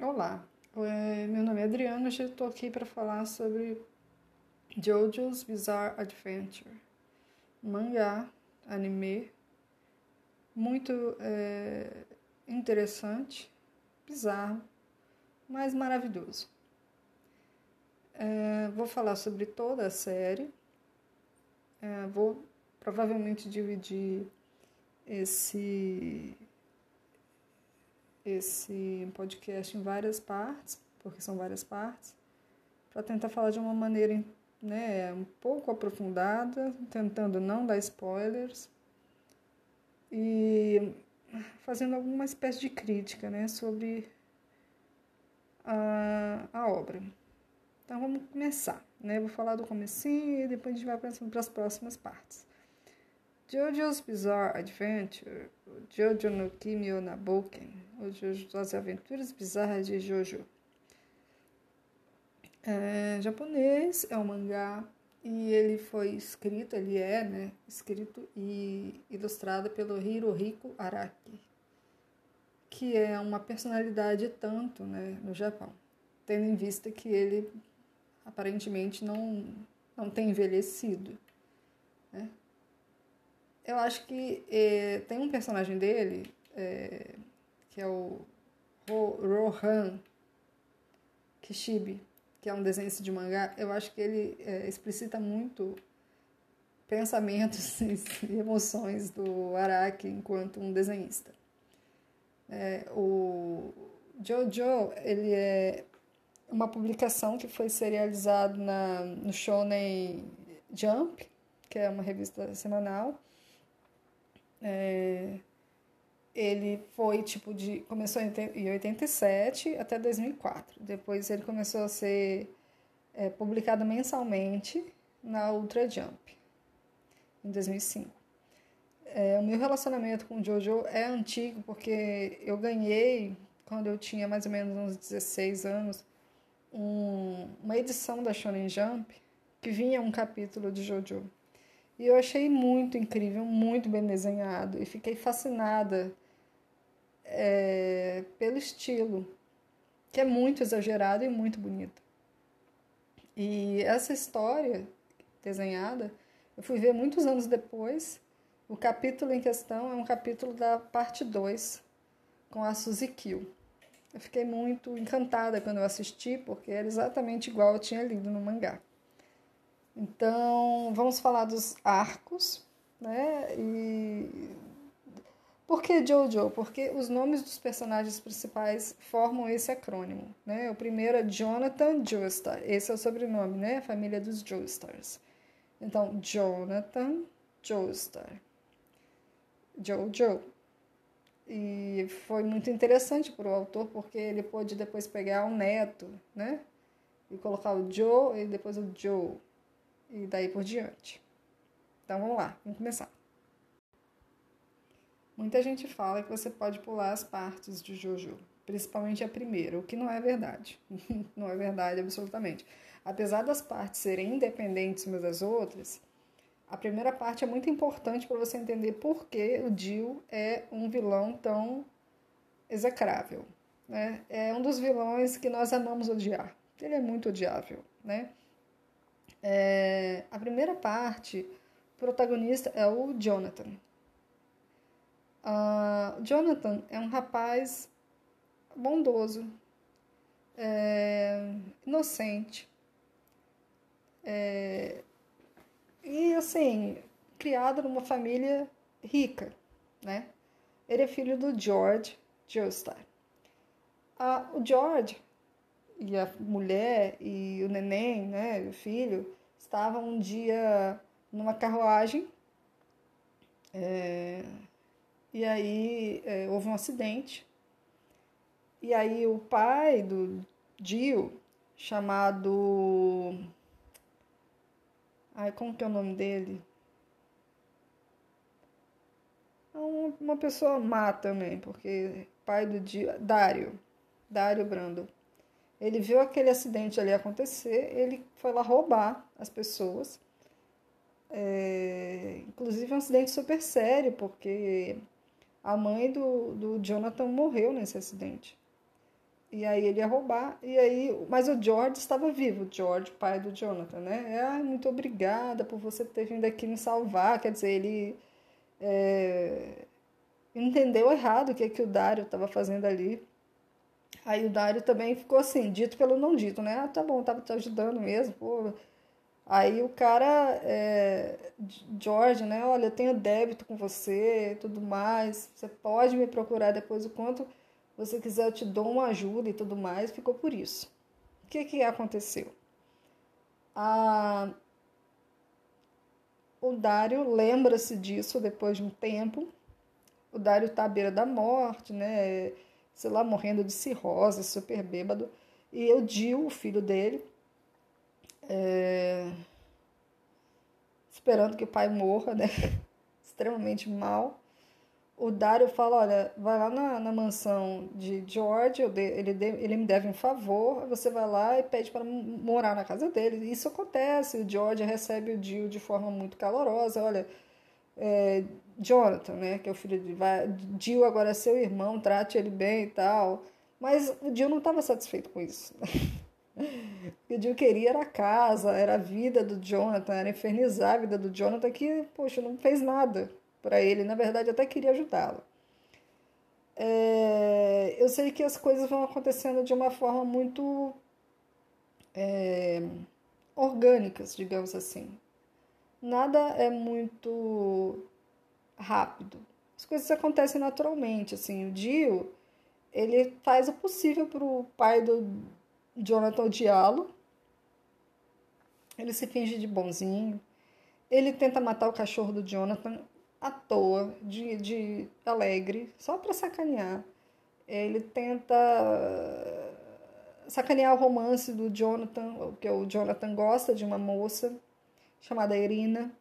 Olá, é, meu nome é Adriana e estou aqui para falar sobre JoJo's Bizarre Adventure, mangá, anime, muito é, interessante, bizarro, mas maravilhoso. É, vou falar sobre toda a série, é, vou provavelmente dividir esse esse podcast em várias partes, porque são várias partes, para tentar falar de uma maneira né, um pouco aprofundada, tentando não dar spoilers e fazendo alguma espécie de crítica né, sobre a, a obra. Então vamos começar. Né? Vou falar do comecinho e depois a gente vai para as próximas partes. JoJo's Bizarre Adventure, JoJo no Kimi Naboken, o Jojo, as Aventuras Bizarras de Jojo. É japonês, é um mangá e ele foi escrito, ele é, né, escrito e ilustrado pelo Hirohiko Araki, que é uma personalidade tanto, né, no Japão, tendo em vista que ele aparentemente não não tem envelhecido? Eu acho que é, tem um personagem dele, é, que é o Rohan Kishibe, que é um desenho de mangá. Eu acho que ele é, explicita muito pensamentos e emoções do Araki enquanto um desenhista. O Jojo, ele é uma publicação que foi serializado na, no Shonen Jump, que é uma revista semanal, é, ele foi tipo de. Começou em 87 até 2004. Depois ele começou a ser é, publicado mensalmente na Ultra Jump, em 2005. É, o meu relacionamento com o Jojo é antigo porque eu ganhei, quando eu tinha mais ou menos uns 16 anos, um, uma edição da Shonen Jump que vinha um capítulo de Jojo. E eu achei muito incrível, muito bem desenhado e fiquei fascinada é, pelo estilo, que é muito exagerado e muito bonito. E essa história desenhada, eu fui ver muitos anos depois. O capítulo em questão é um capítulo da parte 2, com a Suzy Kill. Eu fiquei muito encantada quando eu assisti, porque era exatamente igual eu tinha lido no mangá. Então, vamos falar dos arcos, né? E por que Jojo? Porque os nomes dos personagens principais formam esse acrônimo, né? O primeiro é Jonathan Joestar, esse é o sobrenome, né? A família dos Joestars. Então, Jonathan Joestar. Jojo. E foi muito interessante para o autor, porque ele pôde depois pegar um neto, né? E colocar o Joe e depois o Joe e daí por diante. Então vamos lá, vamos começar. Muita gente fala que você pode pular as partes de Jojo, principalmente a primeira, o que não é verdade. não é verdade absolutamente. Apesar das partes serem independentes umas das outras, a primeira parte é muito importante para você entender por que o Dio é um vilão tão execrável. Né? É um dos vilões que nós amamos odiar. Ele é muito odiável, né? É, a primeira parte, o protagonista é o Jonathan. Uh, Jonathan é um rapaz bondoso, é, inocente, é, e assim, criado numa família rica, né? Ele é filho do George Joestar. Uh, o George e a mulher e o neném, né, o filho, estavam um dia numa carruagem é, e aí é, houve um acidente. E aí o pai do Dio, chamado. Ai, como que é o nome dele? É uma pessoa má também, porque pai do Dio. Dário. Dário Brando ele viu aquele acidente ali acontecer, ele foi lá roubar as pessoas. É, inclusive um acidente super sério, porque a mãe do, do Jonathan morreu nesse acidente. E aí ele ia roubar, e aí, mas o George estava vivo, o George, pai do Jonathan, né? Ah, muito obrigada por você ter vindo aqui me salvar. Quer dizer, ele é, entendeu errado o que, é que o Dário estava fazendo ali. Aí o Dário também ficou assim, dito pelo não dito, né? Ah, tá bom, tava te ajudando mesmo, pô. Aí o cara, é, George, né? Olha, eu tenho débito com você tudo mais. Você pode me procurar depois o quanto você quiser, eu te dou uma ajuda e tudo mais. Ficou por isso. O que que aconteceu? O Dário lembra-se disso depois de um tempo. O Dário tá à beira da morte, né? Sei lá, morrendo de cirrose, super bêbado. E o Dio, o filho dele, é... esperando que o pai morra, né? Extremamente mal o Dário fala, olha, vai lá na, na mansão de George, de, ele, de, ele me deve um favor, você vai lá e pede para morar na casa dele. Isso acontece, o George recebe o Jill de forma muito calorosa, olha, é, Jonathan, né, que é o filho de Jill agora é seu irmão, trate ele bem e tal. Mas o Jill não estava satisfeito com isso. o Jill queria era a casa, era a vida do Jonathan, era infernizar a vida do Jonathan, que, poxa, não fez nada para ele, na verdade até queria ajudá-lo. É, eu sei que as coisas vão acontecendo de uma forma muito é, orgânicas, digamos assim. Nada é muito rápido. As coisas acontecem naturalmente, assim. O Dio, ele faz o possível para o pai do Jonathan odiá-lo. Ele se finge de bonzinho. Ele tenta matar o cachorro do Jonathan à toa, de, de alegre, só para sacanear. Ele tenta sacanear o romance do Jonathan, porque o Jonathan gosta de uma moça chamada Irina.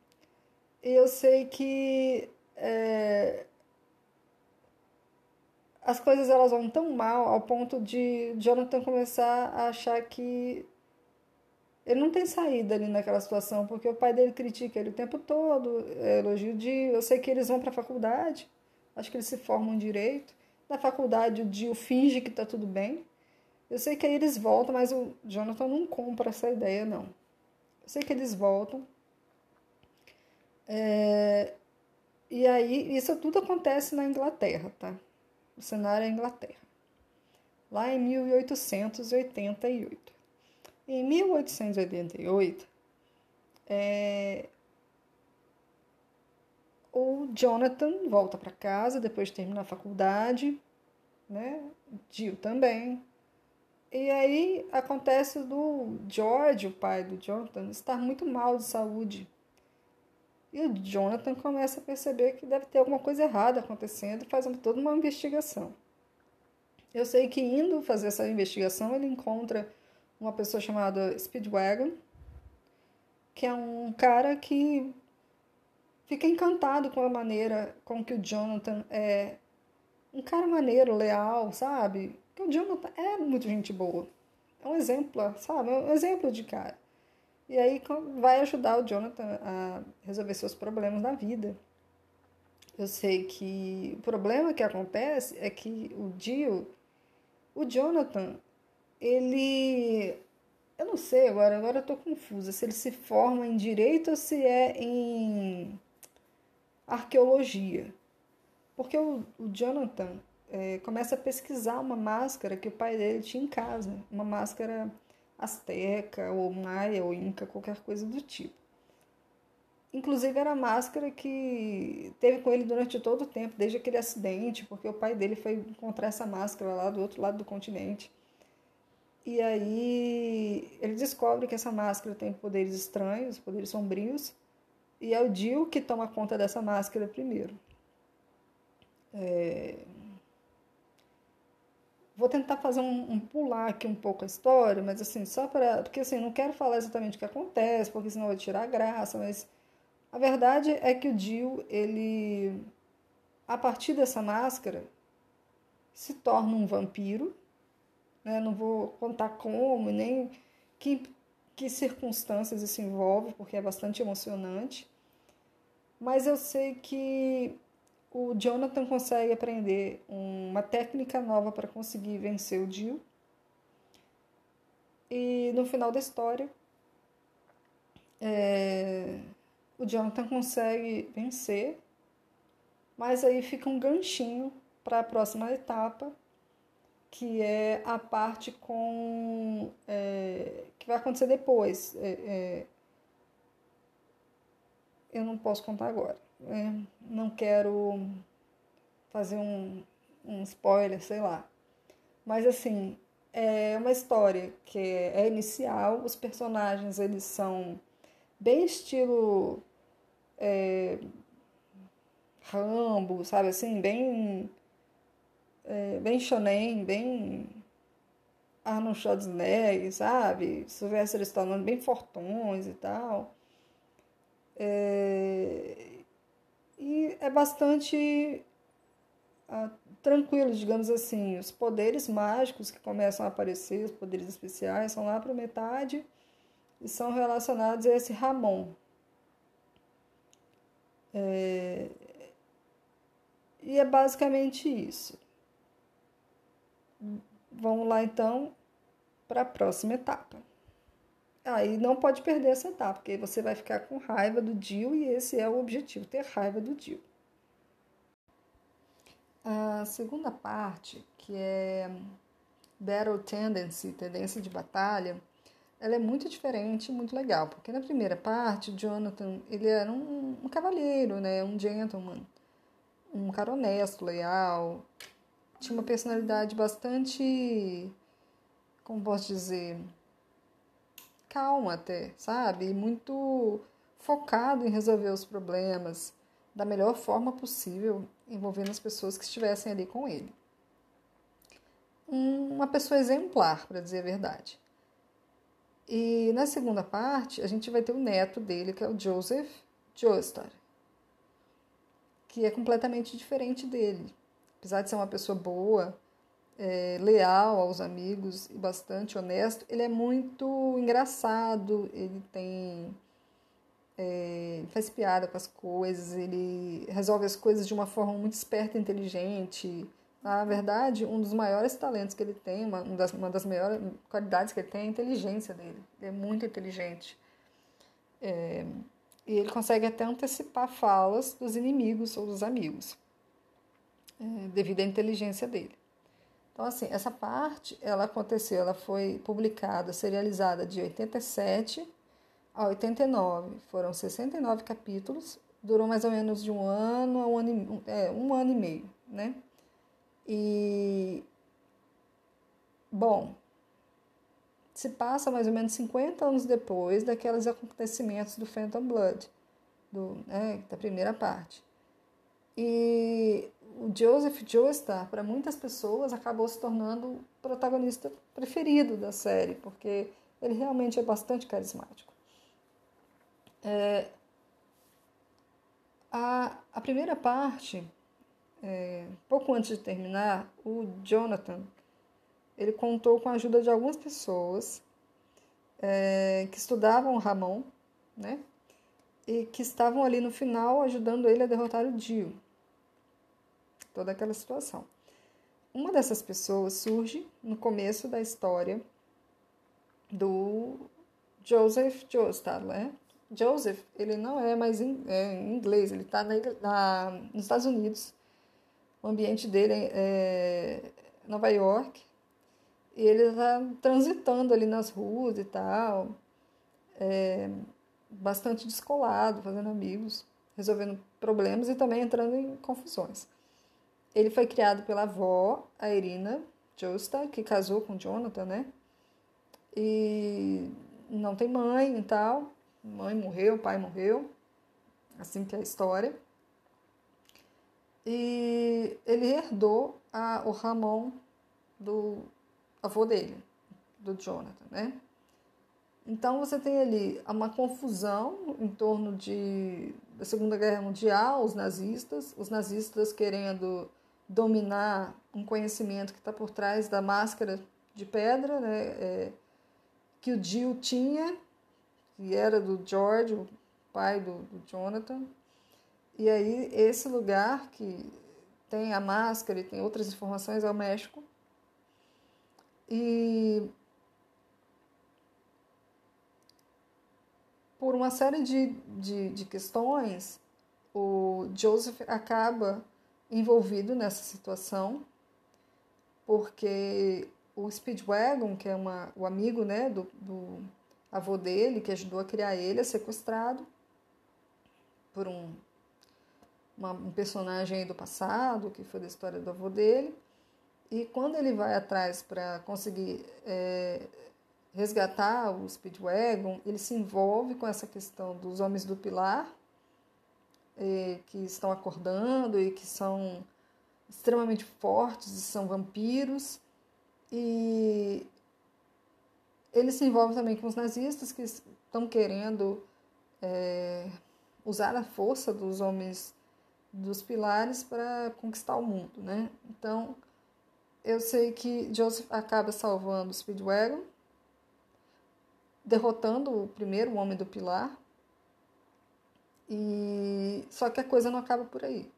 E eu sei que é, as coisas elas vão tão mal ao ponto de Jonathan começar a achar que ele não tem saída ali naquela situação, porque o pai dele critica ele o tempo todo, é, elogio de. Eu sei que eles vão para a faculdade, acho que eles se formam direito. Na faculdade, o Dio finge que está tudo bem. Eu sei que aí eles voltam, mas o Jonathan não compra essa ideia, não. Eu sei que eles voltam. É, e aí, isso tudo acontece na Inglaterra, tá? O cenário é a Inglaterra. Lá em 1888. Em 1888, é, o Jonathan volta para casa depois de terminar a faculdade, né? Jill também. E aí acontece do George, o pai do Jonathan, estar muito mal de saúde. E o Jonathan começa a perceber que deve ter alguma coisa errada acontecendo e faz toda uma investigação. Eu sei que indo fazer essa investigação, ele encontra uma pessoa chamada Speedwagon, que é um cara que fica encantado com a maneira com que o Jonathan é um cara maneiro, leal, sabe? Que o Jonathan é muito gente boa. É um exemplo, sabe? É um exemplo de cara. E aí vai ajudar o Jonathan a resolver seus problemas na vida. Eu sei que o problema que acontece é que o Dio, o Jonathan, ele. Eu não sei agora, agora eu tô confusa. Se ele se forma em direito ou se é em arqueologia. Porque o, o Jonathan é, começa a pesquisar uma máscara que o pai dele tinha em casa. Uma máscara asteca, ou maia, ou inca, qualquer coisa do tipo. Inclusive era a máscara que teve com ele durante todo o tempo, desde aquele acidente, porque o pai dele foi encontrar essa máscara lá do outro lado do continente. E aí ele descobre que essa máscara tem poderes estranhos, poderes sombrios, e é o Jill que toma conta dessa máscara primeiro. É... Vou tentar fazer um, um, pular aqui um pouco a história, mas assim, só para. Porque assim, não quero falar exatamente o que acontece, porque senão vai tirar a graça, mas a verdade é que o Jill, ele. A partir dessa máscara, se torna um vampiro né? Não vou contar como, nem que, que circunstâncias isso envolve, porque é bastante emocionante. Mas eu sei que o Jonathan consegue aprender uma técnica nova para conseguir vencer o Jill. E no final da história, é, o Jonathan consegue vencer, mas aí fica um ganchinho para a próxima etapa, que é a parte com é, que vai acontecer depois. É, é eu não posso contar agora. Né? Não quero fazer um, um spoiler, sei lá. Mas assim, é uma história que é inicial, os personagens eles são bem estilo é, Rambo, sabe assim, bem é, bem shonen, bem Arnold Schwarzenegger, sabe? Sylvester Stallone bem fortões e tal. É, e é bastante ah, tranquilo, digamos assim. Os poderes mágicos que começam a aparecer, os poderes especiais, são lá para metade e são relacionados a esse Ramon. É... E é basicamente isso. Vamos lá então para a próxima etapa. Aí não pode perder essa etapa, porque você vai ficar com raiva do Dio e esse é o objetivo, ter raiva do Dio. A segunda parte, que é Battle Tendency, tendência de batalha, ela é muito diferente, muito legal, porque na primeira parte, Jonathan, ele era um, um cavalheiro, né, um gentleman, um cara honesto, leal, tinha uma personalidade bastante, como posso dizer, calma até, sabe? Muito focado em resolver os problemas da melhor forma possível, envolvendo as pessoas que estivessem ali com ele. Uma pessoa exemplar, para dizer a verdade. E na segunda parte, a gente vai ter o neto dele, que é o Joseph Joestar, que é completamente diferente dele. Apesar de ser uma pessoa boa, é, leal aos amigos e bastante honesto, ele é muito engraçado, ele tem. É, faz piada com as coisas, ele resolve as coisas de uma forma muito esperta e inteligente. Na verdade, um dos maiores talentos que ele tem, uma, das, uma das maiores qualidades que ele tem é a inteligência dele. Ele é muito inteligente. É, e ele consegue até antecipar falas dos inimigos ou dos amigos, é, devido à inteligência dele. Então, assim, essa parte, ela aconteceu, ela foi publicada, serializada de 87 a 89. Foram 69 capítulos, durou mais ou menos de um ano a um ano e, é, um ano e meio, né? E, bom, se passa mais ou menos 50 anos depois daqueles acontecimentos do Phantom Blood, do, né, da primeira parte. E o Joseph Joestar, para muitas pessoas, acabou se tornando o protagonista preferido da série, porque ele realmente é bastante carismático. É, a, a primeira parte, é, pouco antes de terminar, o Jonathan ele contou com a ajuda de algumas pessoas é, que estudavam Ramon, né? E que estavam ali no final ajudando ele a derrotar o Dio toda aquela situação. Uma dessas pessoas surge no começo da história do Joseph Joestar, né? Joseph, ele não é mais em, é, inglês, ele está nos Estados Unidos. O ambiente dele é, é Nova York. E ele está transitando ali nas ruas e tal. É, bastante descolado, fazendo amigos, resolvendo problemas e também entrando em confusões. Ele foi criado pela avó, a Irina Joestar, que casou com Jonathan, né? E não tem mãe e tal. Mãe morreu, pai morreu. Assim que é a história. E ele herdou a, o Ramon do avô dele, do Jonathan, né? Então você tem ali uma confusão em torno de, da Segunda Guerra Mundial, os nazistas, os nazistas querendo dominar um conhecimento que está por trás da máscara de pedra, né, é, que o Jill tinha, que era do George, o pai do, do Jonathan. E aí, esse lugar que tem a máscara e tem outras informações é o México. E por uma série de, de, de questões, o Joseph acaba envolvido nessa situação, porque o Speedwagon, que é uma, o amigo né, do, do avô dele, que ajudou a criar ele, é sequestrado por um, uma, um personagem do passado, que foi da história do avô dele. E quando ele vai atrás para conseguir é, resgatar o Speedwagon, ele se envolve com essa questão dos homens do pilar, que estão acordando e que são extremamente fortes e são vampiros. E ele se envolve também com os nazistas que estão querendo é, usar a força dos homens dos pilares para conquistar o mundo, né? Então, eu sei que Joseph acaba salvando o Speedwagon, derrotando o primeiro homem do pilar, e só que a coisa não acaba por aí.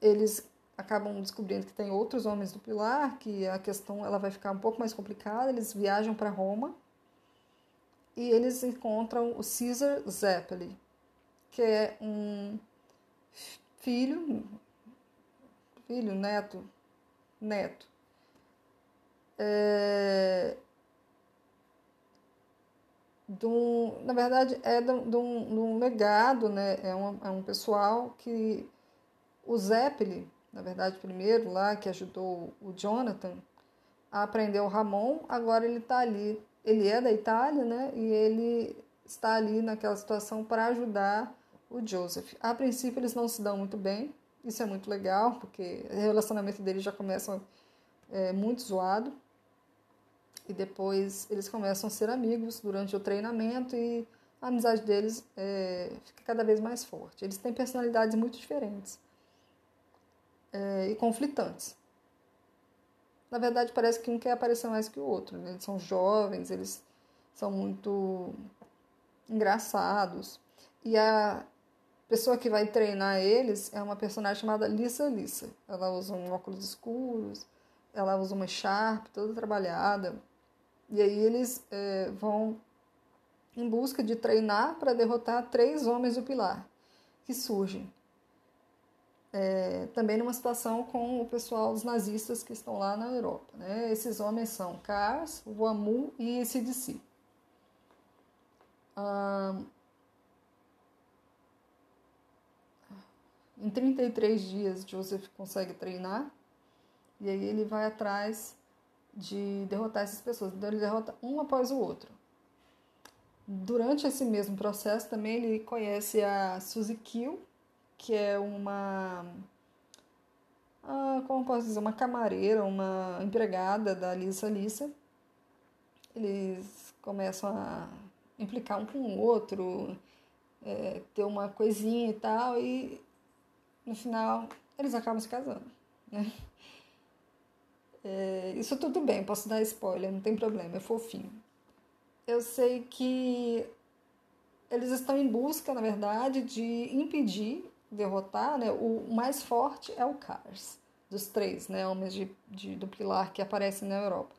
Eles acabam descobrindo que tem outros homens do pilar, que a questão ela vai ficar um pouco mais complicada. Eles viajam para Roma e eles encontram o Caesar Zeppeli, que é um filho, filho, neto, neto. É, do, na verdade, é de, de, um, de um legado, né? é, um, é um pessoal que o Zeppeli, na verdade, primeiro lá, que ajudou o Jonathan a aprender o Ramon, agora ele está ali. Ele é da Itália, né? E ele está ali naquela situação para ajudar o Joseph. A princípio, eles não se dão muito bem, isso é muito legal, porque o relacionamento deles já começa é, muito zoado. E depois eles começam a ser amigos durante o treinamento e a amizade deles é, fica cada vez mais forte. Eles têm personalidades muito diferentes é, e conflitantes. Na verdade, parece que um quer aparecer mais que o outro. Né? Eles são jovens, eles são muito engraçados. E a pessoa que vai treinar eles é uma personagem chamada Lisa Lisa. Ela usa um óculos escuros, ela usa uma Sharp toda trabalhada. E aí eles é, vão em busca de treinar para derrotar três homens do pilar que surgem é, também numa situação com o pessoal, os nazistas que estão lá na Europa. Né? Esses homens são Kars, Wamu e. Ah, em 33 dias, Joseph consegue treinar e aí ele vai atrás de derrotar essas pessoas. Então ele derrota um após o outro. Durante esse mesmo processo também ele conhece a Suzy Kill, que é uma. Ah, como posso dizer? Uma camareira, uma empregada da Lisa Lisa. Eles começam a implicar um com o outro, é, ter uma coisinha e tal, e no final eles acabam se casando. Né? É, isso tudo bem, posso dar spoiler, não tem problema, é fofinho. Eu sei que eles estão em busca, na verdade, de impedir derrotar, né, o mais forte é o Cars, dos três né, homens de, de, do pilar que aparecem na Europa.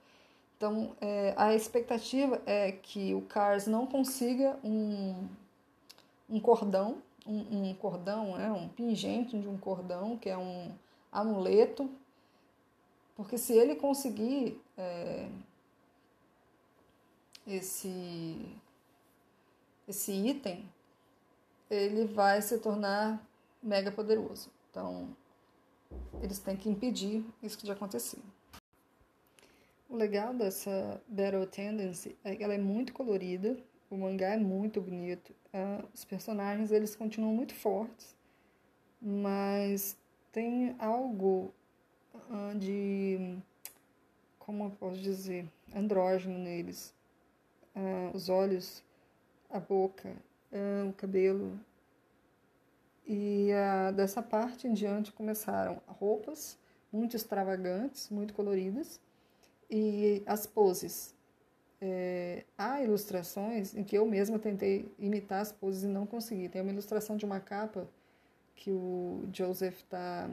Então, é, a expectativa é que o Cars não consiga um, um cordão, um, um cordão, né, um pingente de um cordão, que é um amuleto, porque se ele conseguir é, esse, esse item, ele vai se tornar mega poderoso. Então, eles têm que impedir isso de acontecer. O legal dessa Battle Tendency é que ela é muito colorida, o mangá é muito bonito, os personagens eles continuam muito fortes, mas tem algo de, como eu posso dizer, andrógeno neles. Uh, os olhos, a boca, o cabelo, e uh, dessa parte em diante começaram roupas muito extravagantes, muito coloridas, e as poses. É, há ilustrações em que eu mesma tentei imitar as poses e não consegui. Tem uma ilustração de uma capa que o Joseph está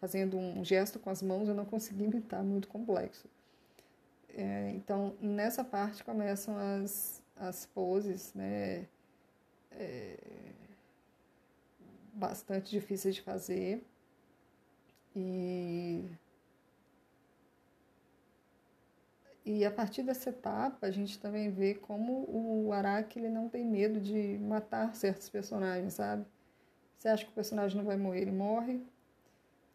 fazendo um gesto com as mãos, eu não consegui imitar, muito complexo. É, então, nessa parte começam as, as poses, né? É, bastante difíceis de fazer. E, e a partir dessa etapa, a gente também vê como o Araki ele não tem medo de matar certos personagens, sabe? Você acha que o personagem não vai morrer, ele morre.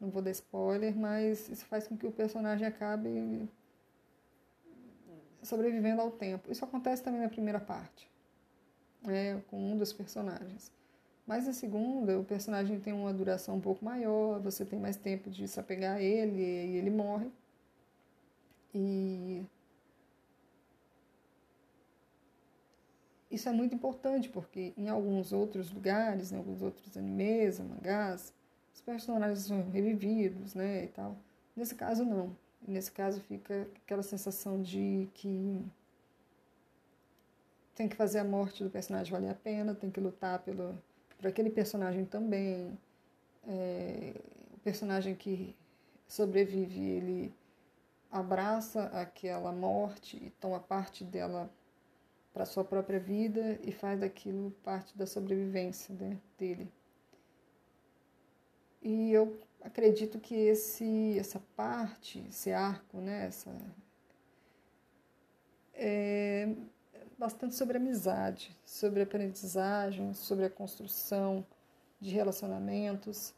Não vou dar spoiler, mas isso faz com que o personagem acabe sobrevivendo ao tempo. Isso acontece também na primeira parte, né, com um dos personagens. Mas na segunda, o personagem tem uma duração um pouco maior, você tem mais tempo de se apegar a ele e ele morre. E isso é muito importante, porque em alguns outros lugares, em alguns outros animes, mangás, os personagens são revividos, né, e tal. Nesse caso, não. Nesse caso, fica aquela sensação de que tem que fazer a morte do personagem valer a pena, tem que lutar pelo, por aquele personagem também. É, o personagem que sobrevive, ele abraça aquela morte e toma parte dela para sua própria vida e faz daquilo parte da sobrevivência né, dele. E eu acredito que esse, essa parte, esse arco, né, essa, é bastante sobre amizade, sobre aprendizagem, sobre a construção de relacionamentos,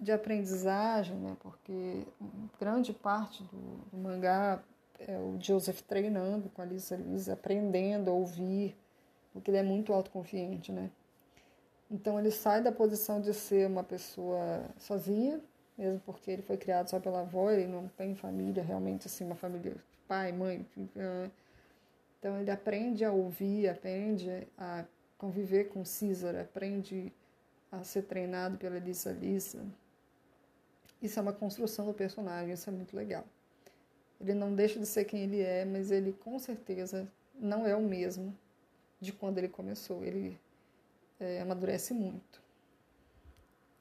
de aprendizagem, né, porque grande parte do, do mangá é o Joseph treinando com a Lisa Lisa, aprendendo a ouvir, porque ele é muito autoconfiante, né? Então ele sai da posição de ser uma pessoa sozinha, mesmo porque ele foi criado só pela avó, ele não tem família, realmente assim, uma família, pai, mãe. Então ele aprende a ouvir, aprende a conviver com César, aprende a ser treinado pela Lisa Lisa. Isso é uma construção do personagem, isso é muito legal. Ele não deixa de ser quem ele é, mas ele com certeza não é o mesmo de quando ele começou. Ele é, amadurece muito.